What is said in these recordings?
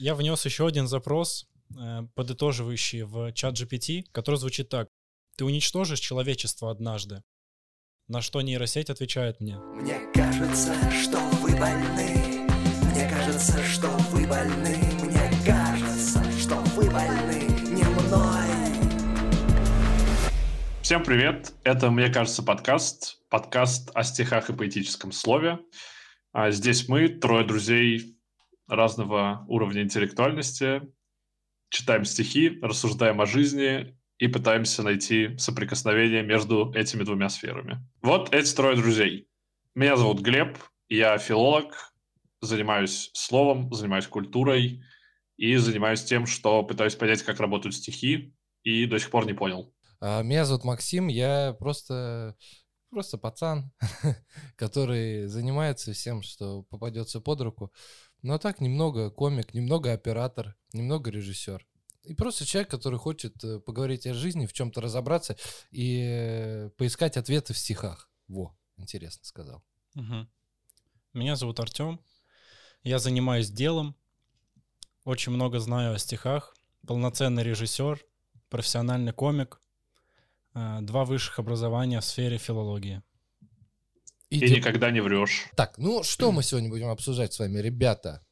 Я внес еще один запрос, э, подытоживающий в чат GPT, который звучит так. Ты уничтожишь человечество однажды. На что нейросеть отвечает мне. Мне кажется, что вы больны. Мне кажется, что вы больны. Мне кажется, что вы больны не мной. Всем привет! Это, мне кажется, подкаст. Подкаст о стихах и поэтическом слове. А Здесь мы, трое друзей разного уровня интеллектуальности, читаем стихи, рассуждаем о жизни и пытаемся найти соприкосновение между этими двумя сферами. Вот эти трое друзей. Меня зовут Глеб, я филолог, занимаюсь словом, занимаюсь культурой и занимаюсь тем, что пытаюсь понять, как работают стихи, и до сих пор не понял. А, Меня зовут Максим, я просто, просто пацан, который занимается всем, что попадется под руку. Но так немного комик, немного оператор, немного режиссер. И просто человек, который хочет э, поговорить о жизни, в чем-то разобраться и э, поискать ответы в стихах. Во, интересно сказал. Мгм. Меня зовут Артем. Я занимаюсь делом. Очень много знаю о стихах. Полноценный режиссер, профессиональный комик. э, Два высших образования в сфере филологии. И Идем. никогда не врешь. Так, ну что мы сегодня будем обсуждать с вами, ребята?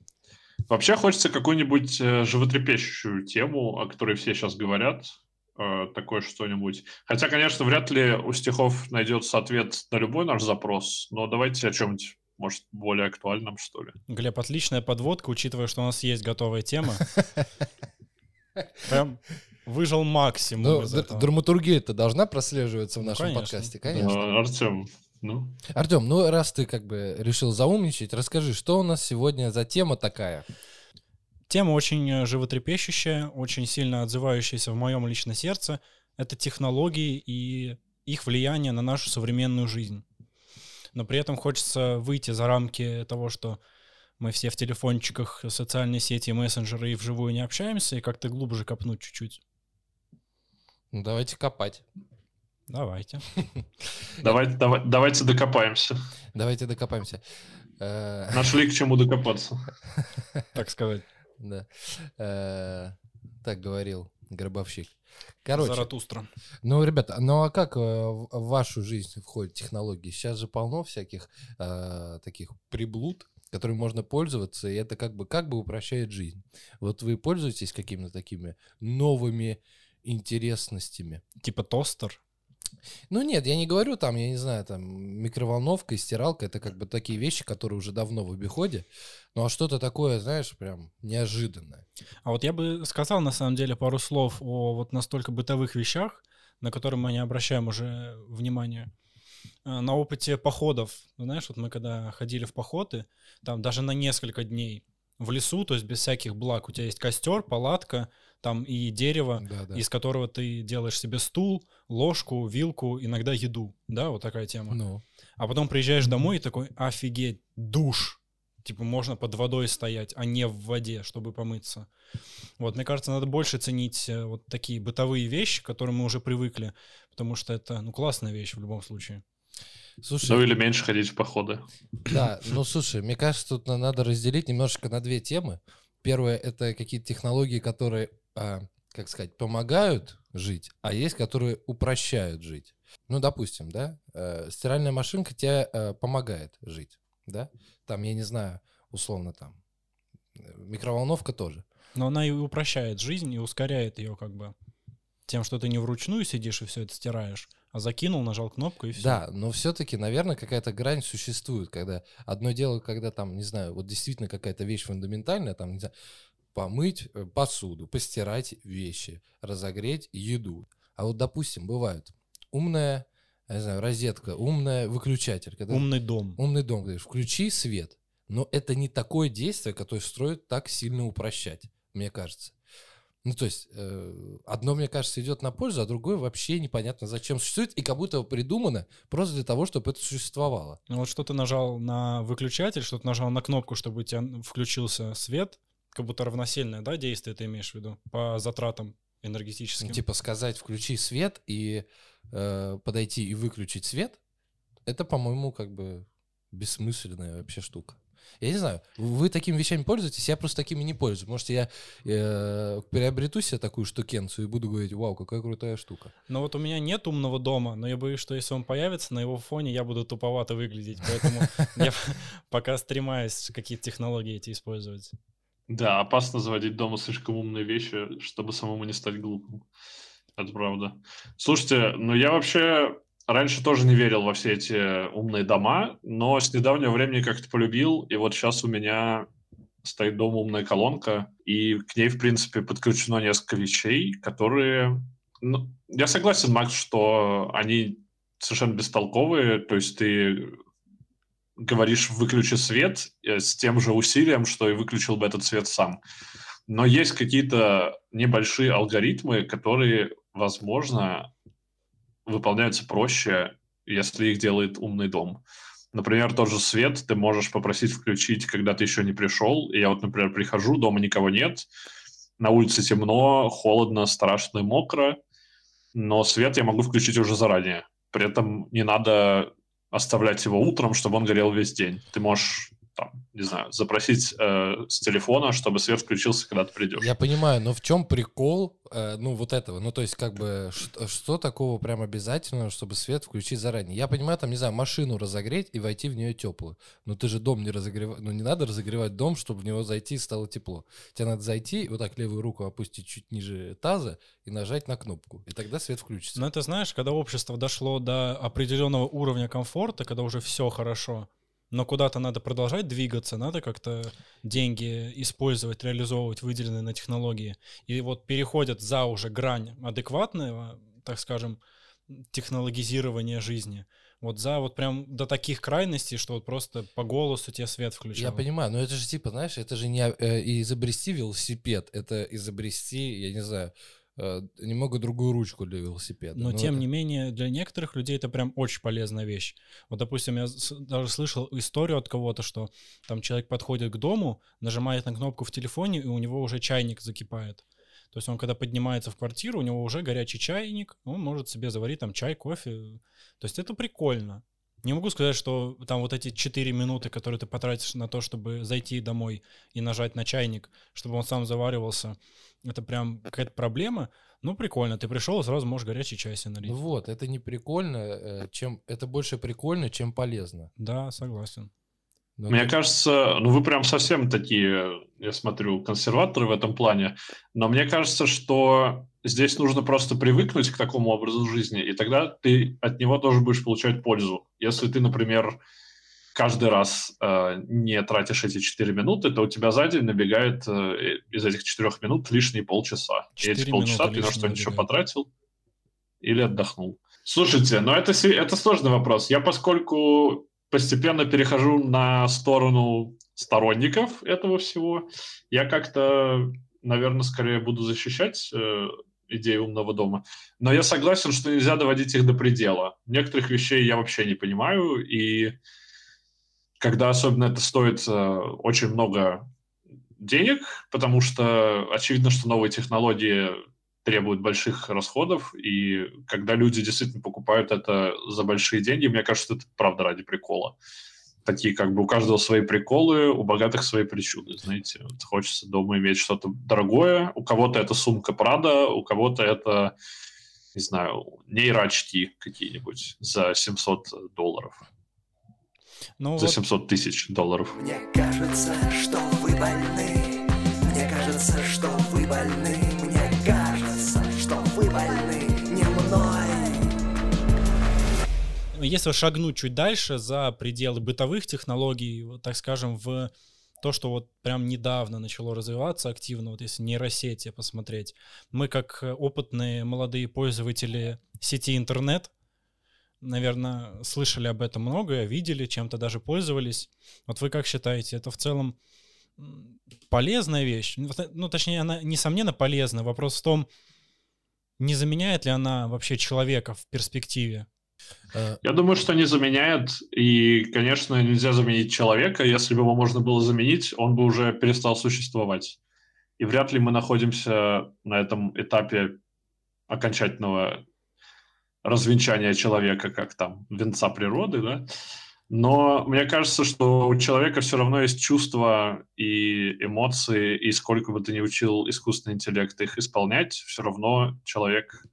Вообще хочется какую-нибудь э, животрепещущую тему, о которой все сейчас говорят, э, такое что-нибудь. Хотя, конечно, вряд ли у стихов найдется ответ на любой наш запрос, но давайте о чем-нибудь, может, более актуальном, что ли. Глеб, отличная подводка, учитывая, что у нас есть готовая тема. Прям выжил максимум Ну, драматургия-то должна прослеживаться в Ну, нашем подкасте, конечно. Э, Артем, ну, Артем, ну раз ты как бы решил заумничать, расскажи, что у нас сегодня за тема такая? Тема очень э, животрепещущая, очень сильно отзывающаяся в моем личном сердце. Это технологии и их влияние на нашу современную жизнь. Но при этом хочется выйти за рамки того, что мы все в телефончиках, социальные сети, мессенджеры и вживую не общаемся, и как-то глубже копнуть чуть-чуть. Ну, давайте копать. Давайте. давайте, давай- давайте докопаемся. Давайте докопаемся. Э, Нашли к чему докопаться. Так сказать. Да. Э, Так говорил гробовщик. Короче, Заратустра. ну, ребята, ну а как э, в в вашу жизнь входят технологии? Сейчас же полно всяких э, таких приблуд, которыми можно пользоваться, и это как бы, как бы упрощает жизнь. Вот вы пользуетесь какими-то такими новыми интересностями? Типа тостер. Ну нет, я не говорю там, я не знаю, там микроволновка и стиралка, это как бы такие вещи, которые уже давно в обиходе. Ну а что-то такое, знаешь, прям неожиданное. А вот я бы сказал, на самом деле, пару слов о вот настолько бытовых вещах, на которые мы не обращаем уже внимания. Э, На опыте походов, ну, знаешь, вот мы когда ходили в походы, там даже на несколько дней в лесу, то есть без всяких благ, у тебя есть костер, палатка, там и дерево, Да, да. из которого ты делаешь себе стул, ложку, вилку, иногда еду, да, вот такая тема. Ну, А потом приезжаешь домой и такой, офигеть, душ. Типа можно под водой стоять, а не в воде, чтобы помыться. Вот, мне кажется, надо больше ценить э, вот такие бытовые вещи, к которым мы уже привыкли, потому что это, ну, классная вещь в любом случае. слушай, Ну или меньше ходить в походы. да, ну слушай, мне кажется, тут на- надо разделить немножечко на две темы. Первое это какие-то технологии, которые, как сказать, помогают жить, а есть, которые упрощают жить. Ну, допустим, да, э, стиральная машинка тебе э, помогает жить, да? Там, я не знаю, условно там, микроволновка тоже. Но она и упрощает жизнь, и ускоряет ее как бы тем, что ты не вручную сидишь и все это стираешь, а закинул, нажал кнопку и все. Да, но все-таки, наверное, какая-то грань существует, когда одно дело, когда там, не знаю, вот действительно какая-то вещь фундаментальная, там, не знаю, помыть э, посуду, постирать вещи, разогреть еду. А вот, допустим, бывают умная, я не знаю, розетка, умная выключатель. Когда Умный дом. умный дом, говоришь, включи свет. Но это не такое действие, которое строит так сильно упрощать, мне кажется. Ну, то есть, э, одно, мне кажется, идет на пользу, а другое вообще непонятно зачем существует, и как будто придумано просто для того, чтобы это существовало. Ну вот что ты нажал на выключатель, что ты нажал на кнопку, чтобы у тебя включился свет, как будто равносильное, да, действие ты имеешь в виду по затратам энергетическим. Ну, типа сказать «включи свет» и э, подойти и выключить свет, это, по-моему, как бы бессмысленная вообще штука. Я не знаю, вы такими вещами пользуетесь, я просто такими не пользуюсь. Может, я э, приобрету себе такую штукенцию и буду говорить, вау, какая крутая штука. Но вот у меня нет умного дома, но я боюсь, что если он появится, на его фоне я буду туповато выглядеть, поэтому я пока стремаюсь какие-то технологии эти использовать. Да, опасно заводить дома слишком умные вещи, чтобы самому не стать глупым. Это правда. Слушайте, ну я вообще раньше тоже не верил во все эти умные дома, но с недавнего времени как-то полюбил, и вот сейчас у меня стоит дома умная колонка, и к ней, в принципе, подключено несколько вещей, которые... Ну, я согласен, Макс, что они совершенно бестолковые, то есть ты говоришь «выключи свет» э, с тем же усилием, что и выключил бы этот свет сам. Но есть какие-то небольшие алгоритмы, которые, возможно, выполняются проще, если их делает умный дом. Например, тот же свет ты можешь попросить включить, когда ты еще не пришел. И я вот, например, прихожу, дома никого нет, на улице темно, холодно, страшно и мокро, но свет я могу включить уже заранее. При этом не надо оставлять его утром, чтобы он горел весь день. Ты можешь там, не знаю, запросить э, с телефона, чтобы свет включился, когда ты придешь. Я понимаю, но в чем прикол, э, ну, вот этого? Ну, то есть, как бы, что, что такого прям обязательного, чтобы свет включить заранее? Я понимаю, там, не знаю, машину разогреть и войти в нее теплую. Но ты же дом не разогреваешь, ну, не надо разогревать дом, чтобы в него зайти и стало тепло. Тебе надо зайти, вот так левую руку опустить чуть ниже таза и нажать на кнопку, и тогда свет включится. Но это, знаешь, когда общество дошло до определенного уровня комфорта, когда уже все хорошо, но куда-то надо продолжать двигаться, надо как-то деньги использовать, реализовывать выделенные на технологии. И вот переходят за уже грань адекватного, так скажем, технологизирования жизни. Вот за вот прям до таких крайностей, что вот просто по голосу тебе свет включал. Я понимаю, но это же типа, знаешь, это же не э, изобрести велосипед, это изобрести, я не знаю, немного другую ручку для велосипеда. Но, Но тем это... не менее, для некоторых людей это прям очень полезная вещь. Вот, допустим, я даже слышал историю от кого-то, что там человек подходит к дому, нажимает на кнопку в телефоне, и у него уже чайник закипает. То есть он, когда поднимается в квартиру, у него уже горячий чайник, он может себе заварить там чай, кофе. То есть это прикольно. Не могу сказать, что там вот эти 4 минуты, которые ты потратишь на то, чтобы зайти домой и нажать на чайник, чтобы он сам заваривался, это прям какая-то проблема. Ну, прикольно, ты пришел, сразу можешь горячий чай себе налить. Ну вот, это не прикольно, э, чем это больше прикольно, чем полезно. Да, согласен. Но Мне ты... кажется, ну вы прям совсем такие, я смотрю, консерваторы в этом плане. Но мне кажется, что здесь нужно просто привыкнуть к такому образу жизни, и тогда ты от него тоже будешь получать пользу. Если ты, например, каждый раз э, не тратишь эти 4 минуты, то у тебя сзади набегает э, из этих 4 минут лишние полчаса. И эти полчаса ты на что-нибудь еще потратил или отдохнул. Слушайте, ну это, это сложный вопрос. Я поскольку постепенно перехожу на сторону сторонников этого всего, я как-то, наверное, скорее буду защищать э, идею умного дома. Но я согласен, что нельзя доводить их до предела. Некоторых вещей я вообще не понимаю, и когда особенно это стоит э, очень много денег, потому что очевидно, что новые технологии требуют больших расходов, и когда люди действительно покупают это за большие деньги, мне кажется, это правда ради прикола. Такие как бы у каждого свои приколы, у богатых свои причуды, знаете. Вот хочется дома иметь что-то дорогое, у кого-то это сумка Прада, у кого-то это, не знаю, нейроочки какие-нибудь за 700 долларов. Ну, За вот... 700 тысяч долларов. Мне кажется, что вы больны. Мне кажется, что вы больны. Если шагнуть чуть дальше за пределы бытовых технологий, вот, так скажем, в то, что вот прям недавно начало развиваться активно, вот если нейросети посмотреть, мы как опытные молодые пользователи сети интернет, наверное, слышали об этом многое, видели, чем-то даже пользовались. Вот вы как считаете, это в целом полезная вещь? Ну, ну, точнее, она, несомненно, полезна. Вопрос в том, не заменяет ли она вообще человека в перспективе? Э, Я думаю, что не заменяет. И, конечно, нельзя заменить человека. Если бы его можно было заменить, он бы уже перестал существовать. И вряд ли мы находимся на этом этапе окончательного развенчания человека как там венца природы, да. Но мне кажется, что у человека все равно есть чувства и эмоции, и сколько бы ты ни учил искусственный интеллект их исполнять, все равно человек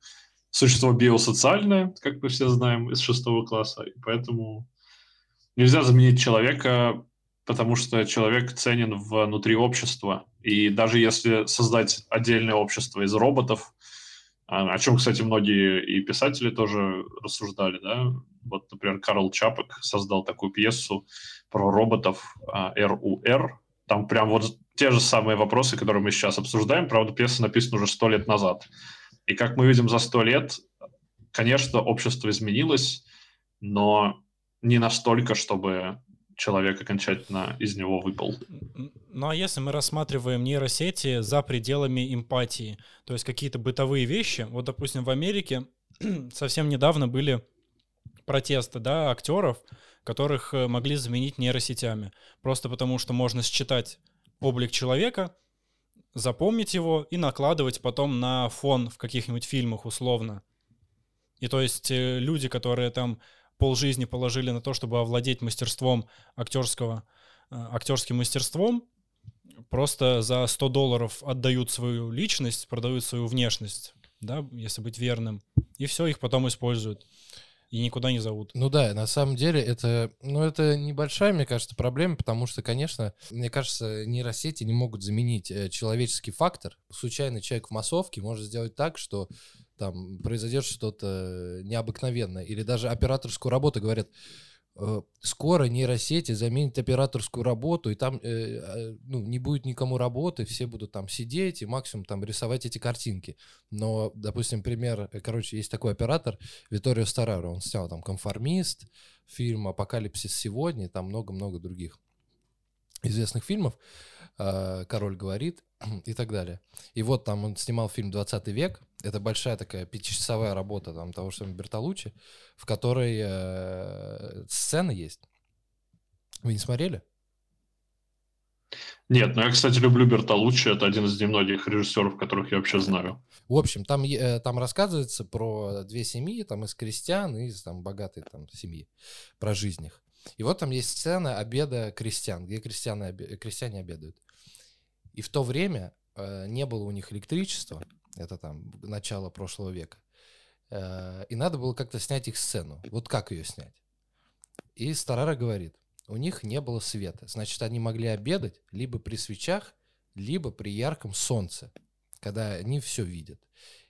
существо биосоциальное, как мы все знаем из шестого класса, и поэтому нельзя заменить человека, потому что человек ценен внутри общества. И даже если создать отдельное общество из роботов, а, о чем, кстати, многие и писатели тоже рассуждали, да, вот, например, Карл Чапок создал такую пьесу про роботов РУР. А, Там прям вот те же самые вопросы, которые мы сейчас обсуждаем. Правда, пьеса написана уже сто лет назад. И как мы видим за сто лет, конечно, общество изменилось, но не настолько, чтобы человек окончательно из него выпал. Ну а если мы рассматриваем нейросети за пределами эмпатии, то есть какие-то бытовые вещи, вот, допустим, в Америке совсем недавно были протесты, да, актеров, которых э, могли заменить нейросетями. Просто потому, что можно считать облик человека, запомнить его и накладывать потом на фон в каких-нибудь фильмах условно. И то есть э, люди, которые там полжизни положили на то, чтобы овладеть мастерством актерского, э, актерским мастерством, просто за 100 долларов отдают свою личность, продают свою внешность, да, если быть верным, и все, их потом используют и никуда не зовут. Ну да, на самом деле это, ну это небольшая, мне кажется, проблема, потому что, конечно, мне кажется, нейросети не могут заменить э, человеческий фактор. Случайный человек в массовке может сделать так, что там произойдет что-то необыкновенное. Или даже операторскую работу говорят, скоро нейросети заменят операторскую работу, и там э, а, ну, не будет никому работы, все будут там сидеть и максимум там рисовать эти картинки. Но, допустим, пример, э, короче, есть такой оператор Виторио Стараро, он снял там «Конформист», фильм «Апокалипсис сегодня», там много-много других известных фильмов, э, «Король говорит» и так далее. И вот там он снимал фильм «20 век», это большая такая пятичасовая работа там того же самого Бертолуччи, в которой э, сцены есть. Вы не смотрели? Нет, но я, кстати, люблю Бертолуччи, это один из немногих режиссеров, которых я вообще знаю. В общем, там, э, там рассказывается про две семьи, там из крестьян и из там, богатой там, семьи, про жизнь их. И вот там есть сцена обеда крестьян, где крестьяне, крестьяне обедают. И в то время э, не было у них электричества, это там начало прошлого века, э, и надо было как-то снять их сцену. Вот как ее снять? И Старара говорит, у них не было света, значит, они могли обедать либо при свечах, либо при ярком солнце, когда они все видят.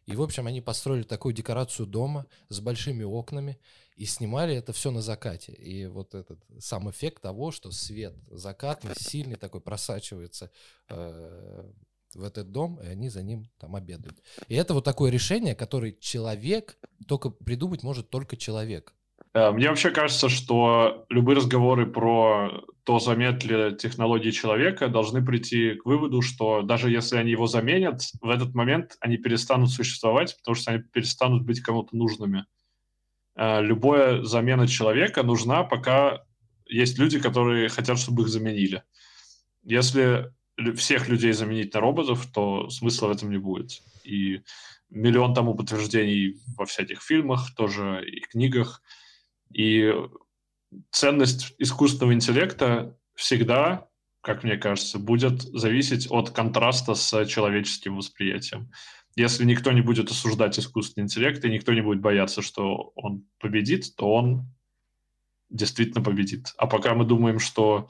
И, в общем, они построили такую декорацию дома с большими окнами и снимали это все на закате. И вот этот сам эффект того, что свет закатный, сильный такой просачивается э, в этот дом, и они за ним там обедают. И это вот такое решение, которое человек только придумать может только человек. Э, мне вообще кажется, что любые разговоры про то, заменят ли технологии человека, должны прийти к выводу, что даже если они его заменят, в этот момент они перестанут существовать, потому что они перестанут быть кому-то нужными. Э, любая замена человека нужна, пока есть люди, которые хотят, чтобы их заменили. Если всех людей заменить на роботов, то смысла в этом не будет. И миллион тому подтверждений во всяких фильмах, тоже и книгах – и ценность искусственного интеллекта всегда, как мне кажется, будет зависеть от контраста с человеческим восприятием. Если никто не будет осуждать искусственный интеллект и никто не будет бояться, что он победит, то он действительно победит. А пока мы думаем, что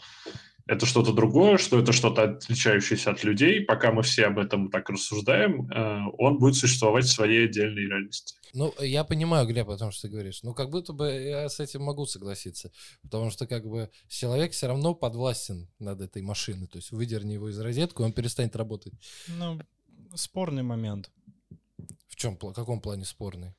это что-то другое, что это что-то отличающееся от людей. Пока мы все об этом так рассуждаем, э, он будет существовать в своей отдельной реальности. Ну, я понимаю, Глеб, о том, что ты говоришь. Ну, как будто бы я с этим могу согласиться. Потому что, как бы, человек все равно подвластен над этой машиной. То есть выдерни его из розетки, он перестанет работать. Ну, спорный момент. В чем, в каком плане спорный?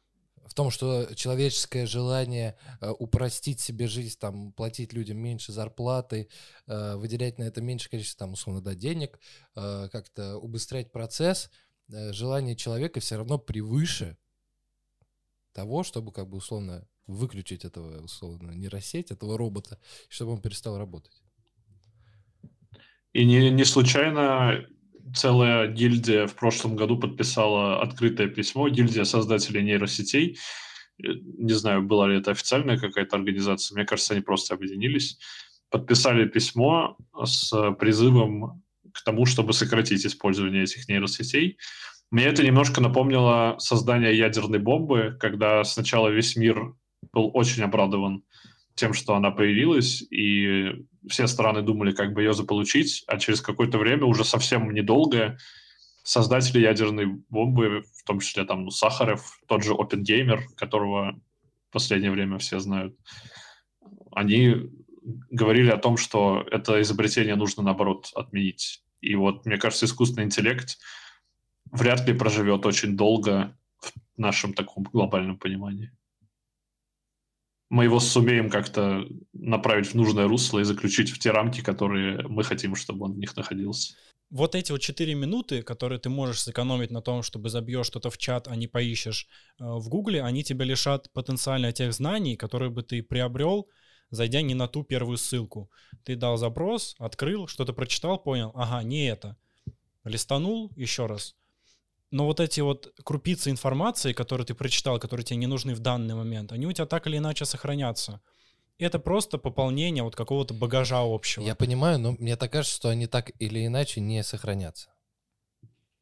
В том, что человеческое желание э, упростить себе жизнь, там, платить людям меньше зарплаты, э, выделять на это меньше количество, там, условно, да, денег, э, как-то убыстрять процесс, желание человека все равно превыше того, чтобы, как бы, условно, выключить этого, условно, нейросеть, этого робота, чтобы он перестал работать. И не, не случайно целая гильдия в прошлом году подписала открытое письмо, гильдия создателей нейросетей, э, не знаю, была ли это официальная какая-то организация, мне кажется, они просто объединились, подписали письмо с призывом к тому, чтобы сократить использование этих нейросетей. Мне это немножко напомнило создание ядерной бомбы, когда сначала весь мир был очень обрадован тем, что она появилась, и все страны думали, как бы ее заполучить, а через какое-то время, уже совсем недолго, создатели ядерной бомбы, в том числе там ну, Сахаров, тот же OpenGamer, которого в последнее время все знают, они говорили о том, что это изобретение нужно, наоборот, отменить. И вот, мне кажется, искусственный интеллект вряд ли проживет очень долго в нашем таком глобальном понимании мы его сумеем как-то направить в нужное русло и заключить в те рамки, которые мы хотим, чтобы он в них находился. Вот эти вот 4 минуты, которые ты можешь сэкономить на том, чтобы забьешь что-то в чат, а не поищешь э, в Гугле, они тебя лишат потенциально тех знаний, которые бы ты приобрел, зайдя не на ту первую ссылку. Ты дал запрос, открыл, что-то прочитал, понял, ага, не это. Листанул еще раз но вот эти вот крупицы информации, которые ты прочитал, которые тебе не нужны в данный момент, они у тебя так или иначе сохранятся. Это просто пополнение вот какого-то багажа общего. Я понимаю, но мне так кажется, что они так или иначе не сохранятся.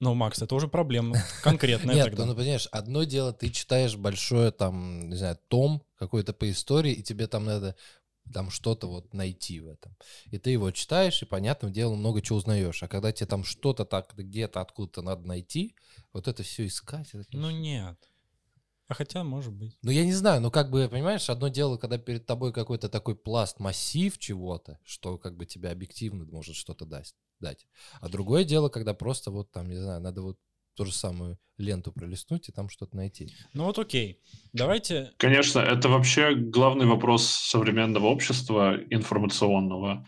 Ну, Макс, это уже проблема конкретная Нет, тогда. ну, понимаешь, одно дело, ты читаешь большое там, не знаю, том какой-то по истории, и тебе там надо там что-то вот найти в этом. И ты его читаешь, и, понятным делом, много чего узнаешь. А когда тебе там что-то так где-то откуда-то надо найти, вот это все искать... Это, ну нет. А хотя, может быть. Ну, я не знаю, ну, как бы, понимаешь, одно дело, когда перед тобой какой-то такой пласт, массив чего-то, что как бы тебе объективно может что-то дать, дать. А другое дело, когда просто вот там, не знаю, надо вот ту же самую ленту пролистнуть и там что-то найти. Ну вот окей, давайте... Конечно, это вообще главный вопрос современного общества информационного.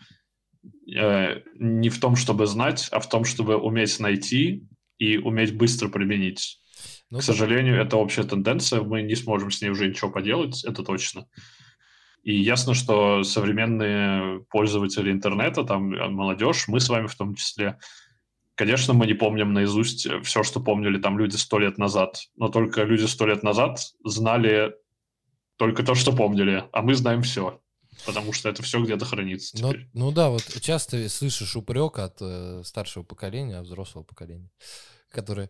Э, не в том, чтобы знать, а в том, чтобы уметь найти и уметь быстро применить. Ну, К сожалению, это общая тенденция, мы не сможем с ней уже ничего поделать, это точно. И ясно, что современные пользователи интернета, там молодежь, мы с вами в том числе, Конечно, мы не помним наизусть все, что помнили там люди сто лет назад, но только люди сто лет назад знали только то, что помнили, а мы знаем все, потому что это все где-то хранится ну, ну да, вот часто слышишь упрек от э, старшего поколения, от взрослого поколения, которые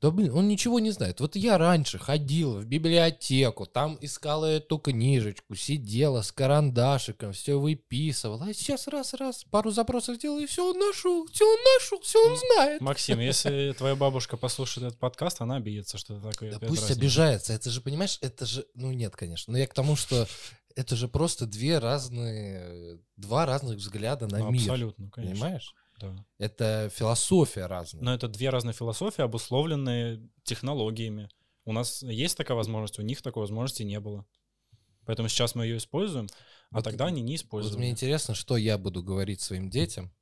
да блин, он ничего не знает. Вот я раньше ходил в библиотеку, там искала эту книжечку, сидела с карандашиком, все выписывала. А сейчас раз-раз, пару запросов сделал, и все он нашел, все он нашел, все он знает. Максим, если твоя бабушка послушает этот подкаст, она обидится, что ты такое. Да пусть обижается. Это же, понимаешь, это же, ну нет, конечно. Но я к тому, что это же просто две разные, два разных взгляда на мир. Абсолютно, конечно. Понимаешь? Да. Это философия разная. Но это две разные философии, обусловленные технологиями. У нас есть такая возможность, у них такой возможности не было. Поэтому сейчас мы ее используем, а вот, тогда они не используют. Вот мне интересно, что я буду говорить своим детям,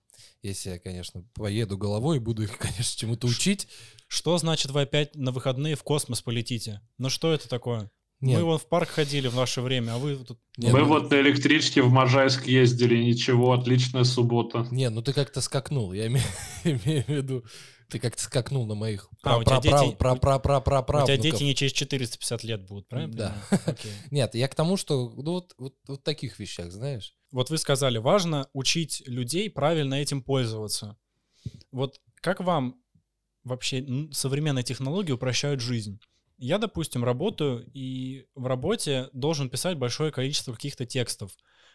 если я, конечно, поеду головой и буду их, конечно, чему-то учить. Что значит вы опять на выходные в космос полетите? Ну что это такое? Нет. Мы вон в парк ходили в наше время, а вы тут... Нет, Мы ну... вот на электричке в Можайск ездили, ничего, отличная суббота. Не, ну ты как-то скакнул, я имею, имею в виду, ты как-то скакнул на моих а, у тебя дети, про, про, про, про, про, У тебя дети не через 450 лет будут, правильно? Да. Нет, я к тому, что ну, вот, вот, вот таких вещах, знаешь. Вот вы сказали, важно учить людей правильно этим пользоваться. Вот как вам вообще современные технологии упрощают жизнь? Я, допустим, работаю и в работе должен писать большое количество каких-то текстов.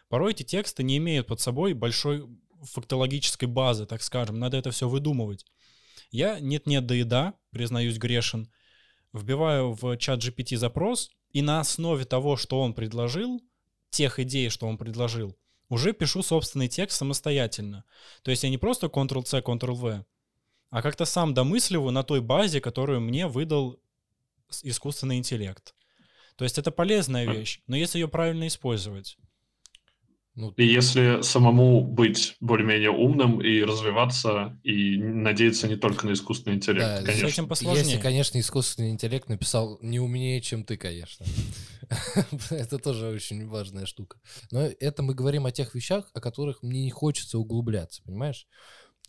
Порой эти тексты не имеют под собой большой фактологической базы, так скажем. Надо это все выдумывать. Я нет-нет да еда, признаюсь грешен, вбиваю в чат GPT запрос, и на основе того, что он предложил, тех идей, что он предложил, уже пишу собственный текст самостоятельно. То есть я не просто Ctrl-C, Ctrl-V, а как-то сам домысливаю на той базе, которую мне выдал искусственный интеллект. То есть это полезная вещь, но если ее правильно использовать. Ну, и если самому быть более-менее умным и развиваться, и надеяться не только на искусственный интеллект, да, конечно. С этим посложнее. Если, конечно, искусственный интеллект написал не умнее, чем ты, конечно. Это тоже очень важная штука. Но это мы говорим о тех вещах, о которых мне не хочется углубляться, понимаешь?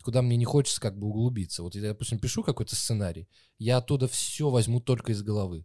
Куда мне не хочется как бы углубиться. Вот я, допустим, пишу какой-то сценарий, я оттуда все возьму только из головы.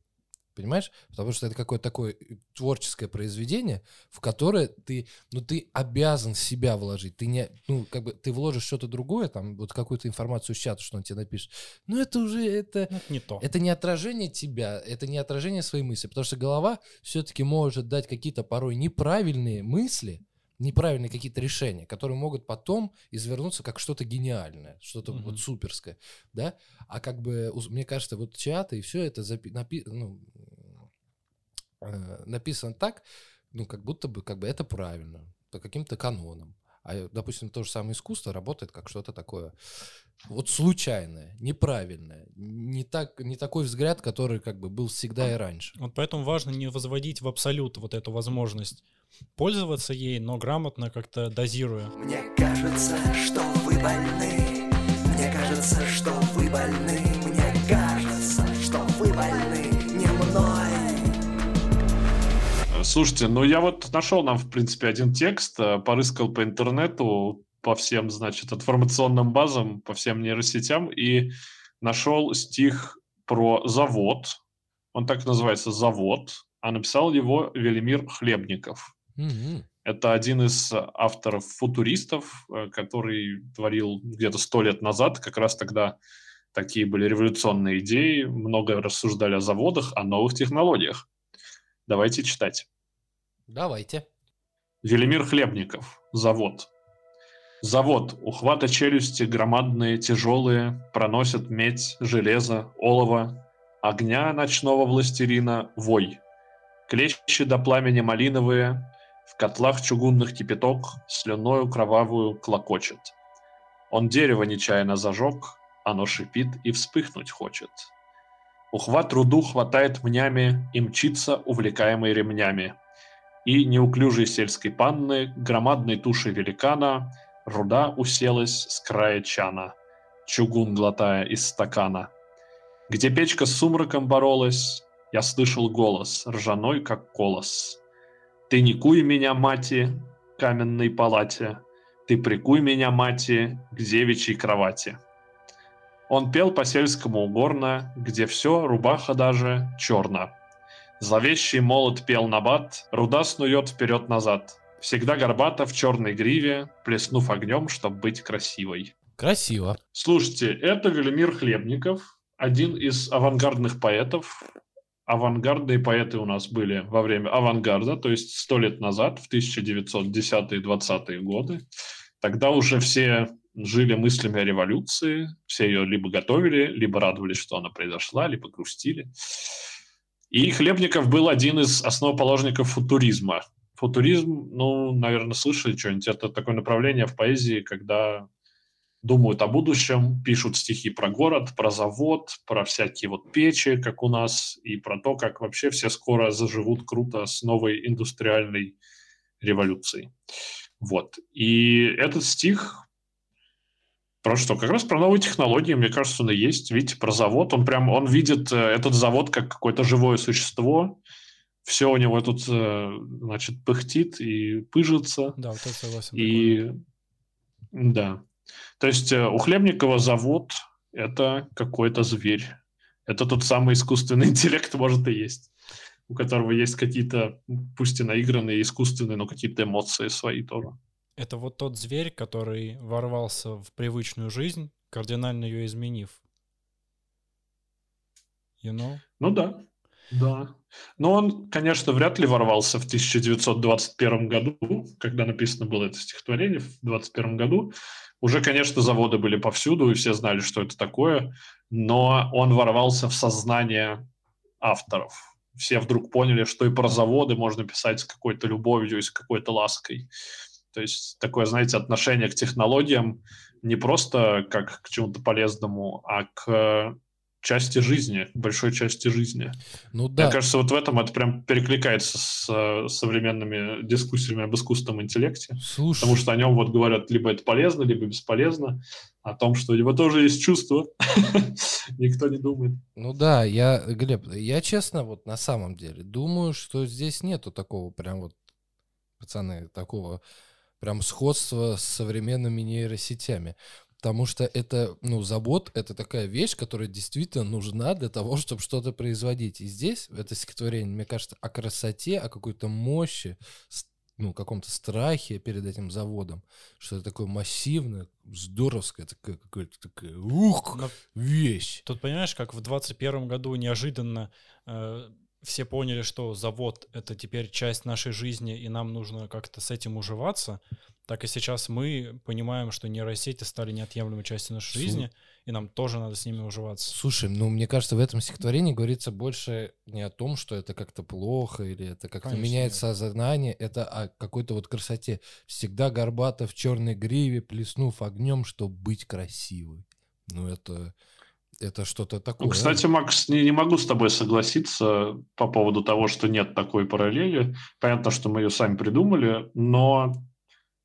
Понимаешь? Потому что это какое-то такое э, творческое произведение, в которое ты, ну, ты обязан себя вложить. Ты не, ну, как бы, ты вложишь что-то другое, там, вот какую-то информацию с чата, что он тебе напишет. Но это уже, это, Ну, это не то. это не отражение тебя, это не отражение своей мысли, потому что голова все-таки может дать какие-то порой неправильные мысли, неправильные какие-то решения, которые могут потом извернуться как что-то гениальное, что-то Мгм. вот суперское, да? А как бы, мне кажется, вот чаты и все это запи- напи- ну, э, написано так, ну, как будто бы, как бы это правильно, по каким-то канонам. А, допустим, то же самое искусство работает как что-то такое вот случайное, неправильное, не, так, не такой взгляд, который как бы был всегда и раньше. Вот поэтому важно не возводить в абсолют вот эту возможность пользоваться ей, но грамотно как-то дозируя. Мне кажется, что вы больны. Мне кажется, что вы больны. Мне кажется, что вы больны не мной. Слушайте, ну я вот нашел нам, в принципе, один текст, э, порыскал по интернету, по всем, значит, информационным базам, по всем нейросетям, и нашел стих про завод. Он так называется «Завод», а написал его Велимир Хлебников. Это один из э, авторов футуристов, э, который творил где-то сто лет назад. Как раз тогда такие были революционные идеи. Много рассуждали о заводах, о новых технологиях. Давайте читать. Давайте. Велимир Хлебников. Завод. Завод. Ухвата челюсти громадные, тяжелые, проносят медь, железо, олово, огня ночного властелина, вой. Клещи до пламени малиновые, в котлах чугунных кипяток, слюною кровавую клокочет. Он дерево нечаянно зажег, оно шипит и вспыхнуть хочет. Ухват руду хватает мнями и мчится, увлекаемый ремнями и неуклюжей сельской панны, громадной туши великана, руда уселась с края чана, чугун глотая из стакана. Где печка с сумраком боролась, я слышал голос, ржаной, как колос. Ты не куй меня, мати, каменной палате, ты прикуй меня, мати, к девичьей кровати. Он пел по-сельскому угорно, где все, рубаха даже, черно. Зловещий молот пел набат, руда снует вперед-назад. Всегда горбата в черной гриве, плеснув огнем, чтоб быть красивой. Красиво. Слушайте, это Велимир Хлебников, один из авангардных поэтов. Авангардные поэты у нас были во время авангарда, то есть сто лет назад, в 1910-20-е годы. Тогда уже все жили мыслями о революции, все ее либо готовили, либо радовались, что она произошла, либо грустили. И Хлебников был один из основоположников футуризма. Футуризм, ну, наверное, слышали что-нибудь. Это такое направление в поэзии, когда думают о будущем, пишут стихи про город, про завод, про всякие вот печи, как у нас, и про то, как вообще все скоро заживут круто с новой индустриальной революцией. Вот. И этот стих про что? Как раз про новые технологии, мне кажется, он и есть. Видите, про завод. Он прям, он видит э, этот завод как какое-то живое существо. Все у него тут, э, значит, пыхтит и пыжится. Да, вот это согласен. И да. То есть э, у Хлебникова завод – это какой-то зверь. Это тот самый искусственный интеллект, может, и есть. У которого есть какие-то, пусть и наигранные, искусственные, но какие-то эмоции свои тоже. Это вот тот зверь, который ворвался в привычную жизнь, кардинально ее изменив. You know? Ну да, да. Но он, конечно, вряд ли ворвался в 1921 году, когда написано было это стихотворение, в 21 году. Уже, конечно, заводы были повсюду, и все знали, что это такое, но он ворвался в сознание авторов. Все вдруг поняли, что и про заводы можно писать с какой-то любовью и с какой-то лаской. То есть такое, знаете, отношение к технологиям не просто как к чему-то полезному, а к части жизни, большой части жизни. Ну да. Мне кажется, вот в этом это прям перекликается с э, современными дискуссиями об искусственном интеллекте. Слушай, Потому что о нем вот говорят, либо это полезно, либо бесполезно. О том, что у него тоже есть чувства. Никто не думает. ну да, я, Глеб, я честно, вот на самом деле, думаю, что здесь нету такого прям вот, пацаны, такого прям сходства с современными нейросетями. Потому что это, ну, завод — это такая вещь, которая действительно нужна для того, чтобы что-то производить. И здесь, это стихотворение, мне кажется, о красоте, о какой-то мощи, ну, каком-то страхе перед этим заводом, что это такое массивное, здоровское, такое, какое-то такое, ух, Но вещь. Тут понимаешь, как в 21 году неожиданно э, все поняли, что завод — это теперь часть нашей жизни, и нам нужно как-то с этим уживаться, так и сейчас мы понимаем, что нейросети стали неотъемлемой частью нашей Су- жизни, и нам тоже надо с ними уживаться. Слушай, ну, мне кажется, в этом стихотворении говорится больше не о том, что это как-то плохо или это как-то Конечно, меняет нет. сознание, это о какой-то вот красоте. Всегда горбато в черной гриве, плеснув огнем, чтобы быть красивой. Ну, это, это что-то такое. Ну, кстати, Макс, не, не могу с тобой согласиться по поводу того, что нет такой параллели. Понятно, что мы ее сами придумали, но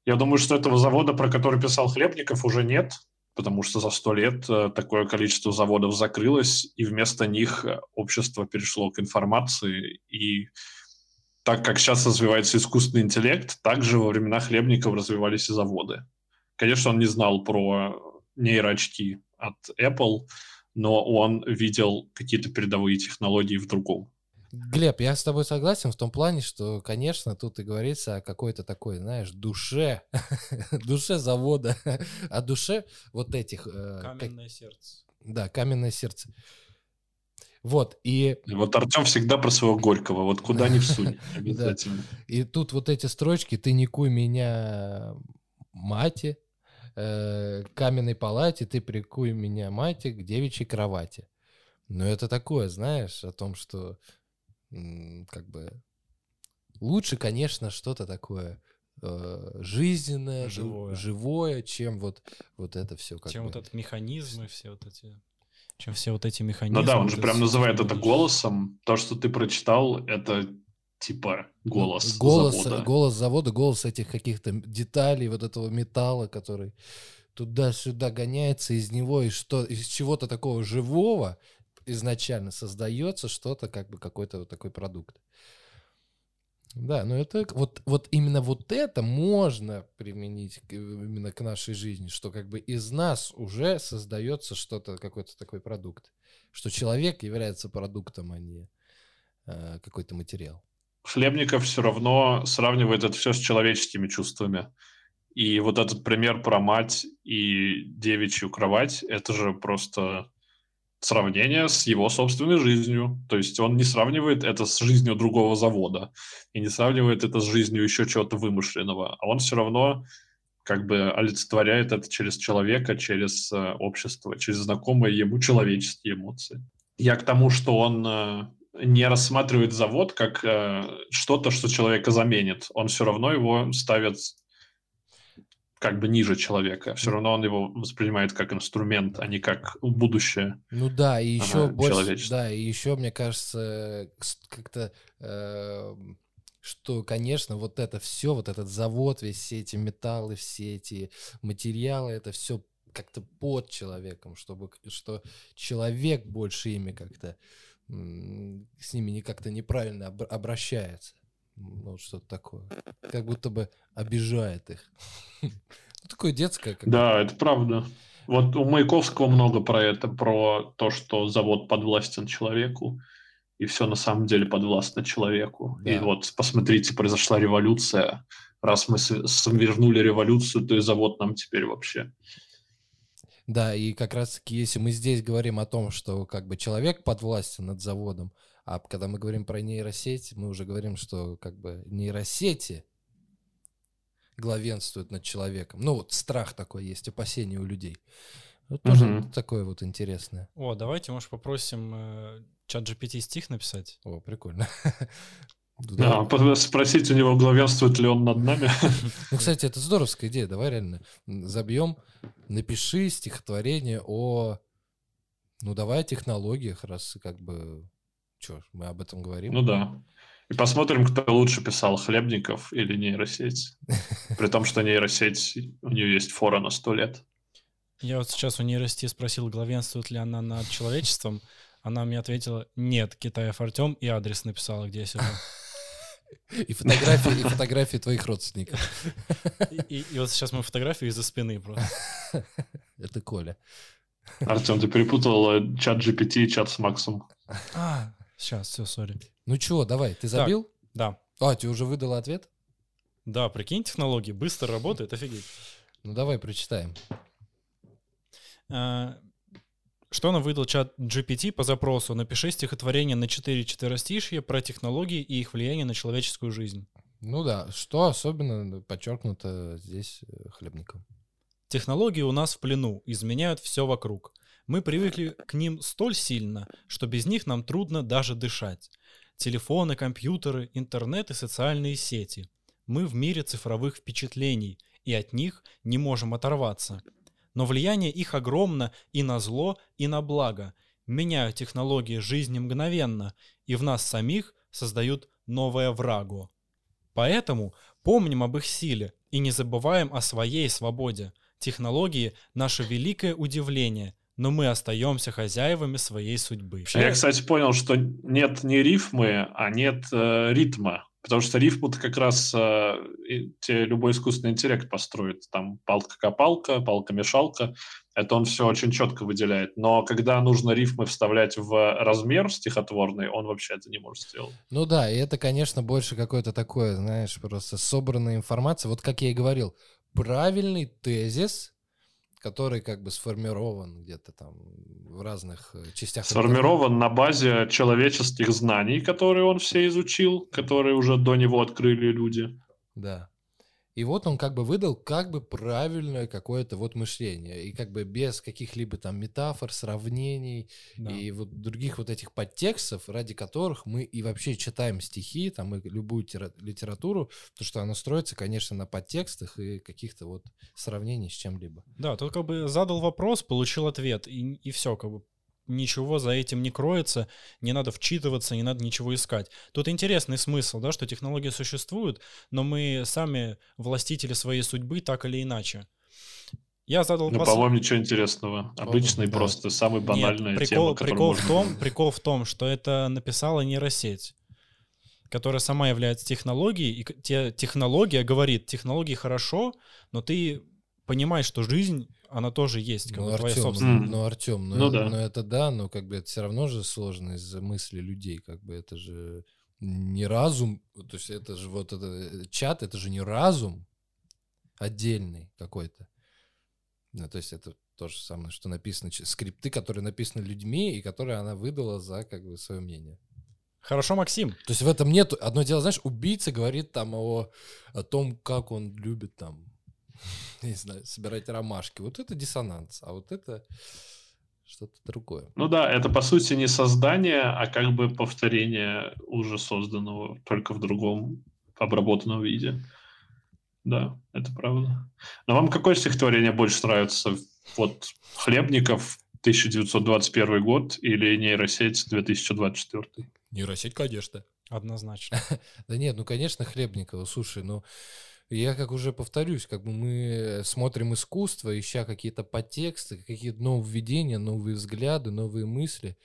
я думаю, что этого завода, про который писал Хлебников, уже нет, потому что за сто лет э, такое количество заводов закрылось, и вместо них э, общество перешло к информации. И так как сейчас развивается искусственный интеллект, также во времена Хлебникова развивались и заводы. Конечно, он не знал про нейроочки от Apple, но он видел какие-то передовые технологии в другом. Глеб, я с тобой согласен в том плане, что, конечно, тут и говорится о какой-то такой, знаешь, душе, душе завода, о душе вот этих... э, как- Каменное сердце. Да, каменное сердце. Вот, и И вот Артем всегда про своего Горького, вот куда ни всунь, обязательно. И тут вот эти строчки «Ты не куй меня, мати», э, «Каменной палате, ты прикуй меня, мати, к девичьей кровати». Но это такое, знаешь, о том, что как бы лучше, конечно, что-то такое э, жизненное, жи- Живое. живое, чем вот, вот это все. Как Чем бы. вот этот механизмы, все вот эти... Чем все вот эти механизмы. Ну да, он же прям называет это голосом. То, что ты прочитал, это типа голос голос, завода. голос завода, голос этих каких-то деталей, вот этого металла, который туда-сюда гоняется из него, и что из чего-то такого живого изначально создается что-то, как бы какой-то вот такой продукт. Да, но это к- вот, вот именно вот это можно применить именно к нашей жизни, что как бы из нас уже создается что-то, какой-то такой продукт, что человек является продуктом, а не э, какой-то материал. Хлебников все равно сравнивает это все с человеческими чувствами. И вот этот пример про мать и девичью кровать, это же просто сравнение с его собственной жизнью. То есть он не сравнивает это с жизнью другого завода и не сравнивает это с жизнью еще чего-то вымышленного. А он все равно как бы олицетворяет это через человека, через э, общество, через знакомые ему человеческие эмоции. Я к тому, что он э, не рассматривает завод как э, что-то, что человека заменит. Он все равно его ставит как бы ниже человека. Все равно он его воспринимает как инструмент, а не как будущее. Ну да, и еще Ага, больше, да, и еще, мне кажется, как-то, э, что, конечно, вот это все, вот этот завод, весь все эти металлы, все эти материалы, это все как-то под человеком, чтобы, что человек больше ими как-то, с ними не как-то неправильно об- обращается. Ну, вот что-то такое. Как будто бы обижает их. Ну, такое детское. Да, это правда. Вот у Маяковского много про это, про то, что завод подвластен человеку, и все на самом деле подвластно человеку. И Да. вот посмотрите, произошла революция. Раз мы свернули революцию, то и завод нам теперь вообще. Да, и как раз-таки, если мы здесь говорим о том, что как бы человек подвластен над заводом, а когда мы говорим про нейросеть, мы уже говорим, что как бы нейросети главенствуют над человеком. Ну вот страх такой есть, опасение у людей. Вот тоже Мгм. такое вот интересное. О, давайте, может, попросим э, чат GPT стих написать. О, прикольно. Да, спросить у него, главенствует ли он над нами. Ну, кстати, это здоровская идея. Давай реально забьем, напиши стихотворение о, ну, давай о технологиях, раз как бы, что, мы об этом говорим. Ну да. И посмотрим, кто лучше писал, Хлебников или нейросеть. При том, что нейросеть, у нее есть фора на сто лет. Я вот сейчас у нейросети спросил, главенствует ли она над человечеством. Она мне ответила, нет, Китаев Артем, и адрес написала, где я сижу. И фотографии, и фотографии твоих родственников. И, и- и вот сейчас мы фотографию из-за спины просто. Это Коля. Артем, ты перепутал э, чат GPT и чат с Максом. А, сейчас, все, сори. Ну чего, давай, ты забил? Да, А, тебе уже выдал ответ? да, прикинь, технологии быстро работают, офигеть. Ну давай прочитаем. Что нам выдал чат GPT по запросу? Напиши стихотворение на 4 четверостишья про технологии и их влияние на человеческую жизнь. Ну да, что особенно подчеркнуто здесь э, хлебником. Технологии у нас в плену, изменяют все вокруг. Мы привыкли к ним столь сильно, что без них нам трудно даже дышать. Телефоны, компьютеры, интернет и социальные сети. Мы в мире цифровых впечатлений, и от них не можем оторваться. Но влияние их огромно и на зло, и на благо. Меняют технологии жизни мгновенно, и в нас самих создают новое врагу. Поэтому помним об их силе и не забываем о своей свободе. Технологии — наше великое удивление, но мы остаемся хозяевами своей судьбы. Я, кстати, понял, что нет не рифмы, а нет э, ритма. Потому что рифму-то как раз э, те любой искусственный интеллект построит. Там палка-копалка, палка-мешалка. Это он все очень четко выделяет. Но когда нужно рифмы вставлять в размер стихотворный, он вообще это не может сделать. Ну да, и это, конечно, больше какое-то такое, знаешь, просто собранная информация. Вот как я и говорил, правильный тезис, который как бы сформирован где-то там в разных э, частях. Сформирован на базе человеческих знаний, которые он все изучил, которые уже до него открыли люди. Да. И вот он как бы выдал как бы правильное какое-то вот мышление. И как бы без каких-либо там метафор, сравнений Да. и вот других вот этих подтекстов, ради которых мы и вообще читаем стихи, там и любую литературу, то что она строится, конечно, на подтекстах и каких-то вот сравнений с чем-либо. Да, тут как бы задал вопрос, получил ответ, и, и все, как бы ничего за этим не кроется, не надо вчитываться, не надо ничего искать. Тут интересный смысл, да, что технологии существуют, но мы сами властители своей судьбы так или иначе. Я задал Ну, вопрос- по-моему, ничего интересного. Обычный, да. просто самый Нет, банальная прикол, тема, прикол, в можно том, прикол в том, что это написала нейросеть, которая сама является технологией, и те, технология говорит, технологии хорошо, но ты понимаешь, что жизнь, она тоже есть, как Ну, бы твоя Артем, собственная. Мгм. ну, Артем, ну, Ну э- да. ну, это да, но как бы это все равно же сложно из мысли людей, как бы это же не разум, то есть это же вот это э, чат, это же не разум отдельный какой-то. Ну, то есть это то же самое, что написано, скрипты, которые написаны людьми и которые она выдала за как бы свое мнение. Хорошо, Максим. То есть в этом нет, одно дело, знаешь, убийца говорит там о, о том, как он любит там, не знаю, собирать ромашки. Вот это диссонанс, а вот это что-то другое. Ну да, это по сути не создание, а как бы повторение уже созданного, только в другом обработанном виде. Да, это правда. Но вам какое стихотворение больше нравится? Вот Хлебников 1921 год или нейросеть 2024? Нейросеть, конечно. Однозначно. Да нет, ну, конечно, Хлебникова, слушай, ну, я как уже повторюсь, как бы мы смотрим искусство, ища какие-то подтексты, какие-то нововведения, новые взгляды, новые мысли.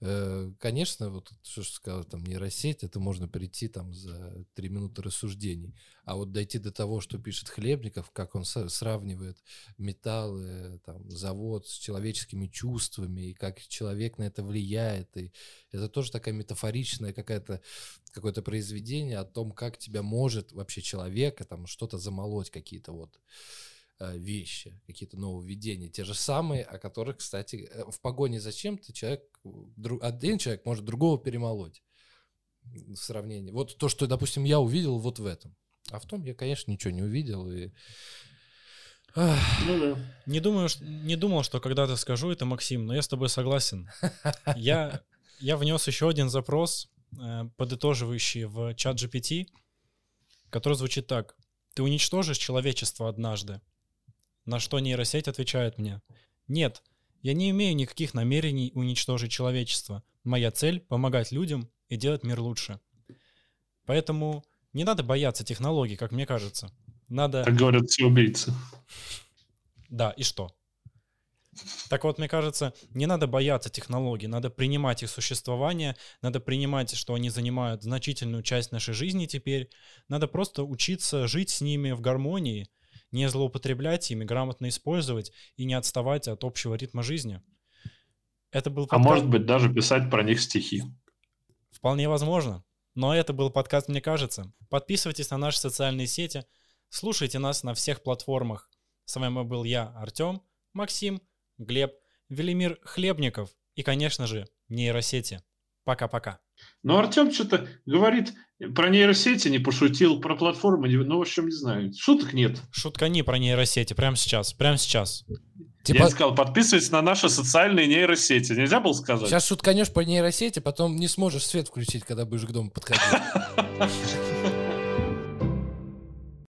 Э, Конечно, вот что ж сказал, там нейросеть, это можно прийти там за три минуты рассуждений. А вот дойти до того, что пишет Хлебников, как он сравнивает металлы, там, завод с человеческими чувствами, и как человек на это влияет. И это тоже такая метафоричная какая-то какое-то произведение о том, как тебя может вообще человека там что-то замолоть, какие-то вот вещи, какие-то нововведения, те же самые, о которых, кстати, э, в погоне за чем-то человек, дру- один человек может другого перемолоть в сравнении. Вот то, что, допустим, я увидел вот в этом. А в том я, конечно, ничего не увидел. И... Ну да. Не, думаю, не думал, что когда-то скажу это, Максим, но я с тобой согласен. Я, я внес еще один запрос, э, подытоживающий в чат GPT, который звучит так. Ты уничтожишь человечество однажды. На что нейросеть отвечает мне. Нет, я не имею никаких намерений уничтожить человечество. Моя цель — помогать людям и делать мир лучше. Поэтому не надо бояться технологий, как мне кажется. Надо... Так говорят все убийцы. Да, и что? Так вот, мне кажется, не надо бояться технологий, надо принимать их существование, надо принимать, что они занимают значительную часть нашей жизни теперь. Надо просто учиться жить с ними в гармонии, не злоупотреблять ими, грамотно использовать и не отставать от общего ритма жизни. Это был А подкаст- может быть, даже писать про них стихи. Вполне возможно. Но это был подкаст, мне кажется. Подписывайтесь на наши социальные сети, слушайте нас на всех платформах. С вами был я, Артем, Максим, Глеб, Велимир Хлебников и, конечно же, нейросети. Пока-пока. Но Артем что-то говорит про нейросети, не пошутил, про платформы, не- ну, в общем, не знаю. Шуток нет. Шуткани про нейросети прямо сейчас, прямо сейчас. Я Типа, не сказал, подписывайтесь на наши социальные нейросети. Нельзя было сказать? сейчас шутканешь по нейросети, потом не сможешь свет включить, когда будешь к дому подходить.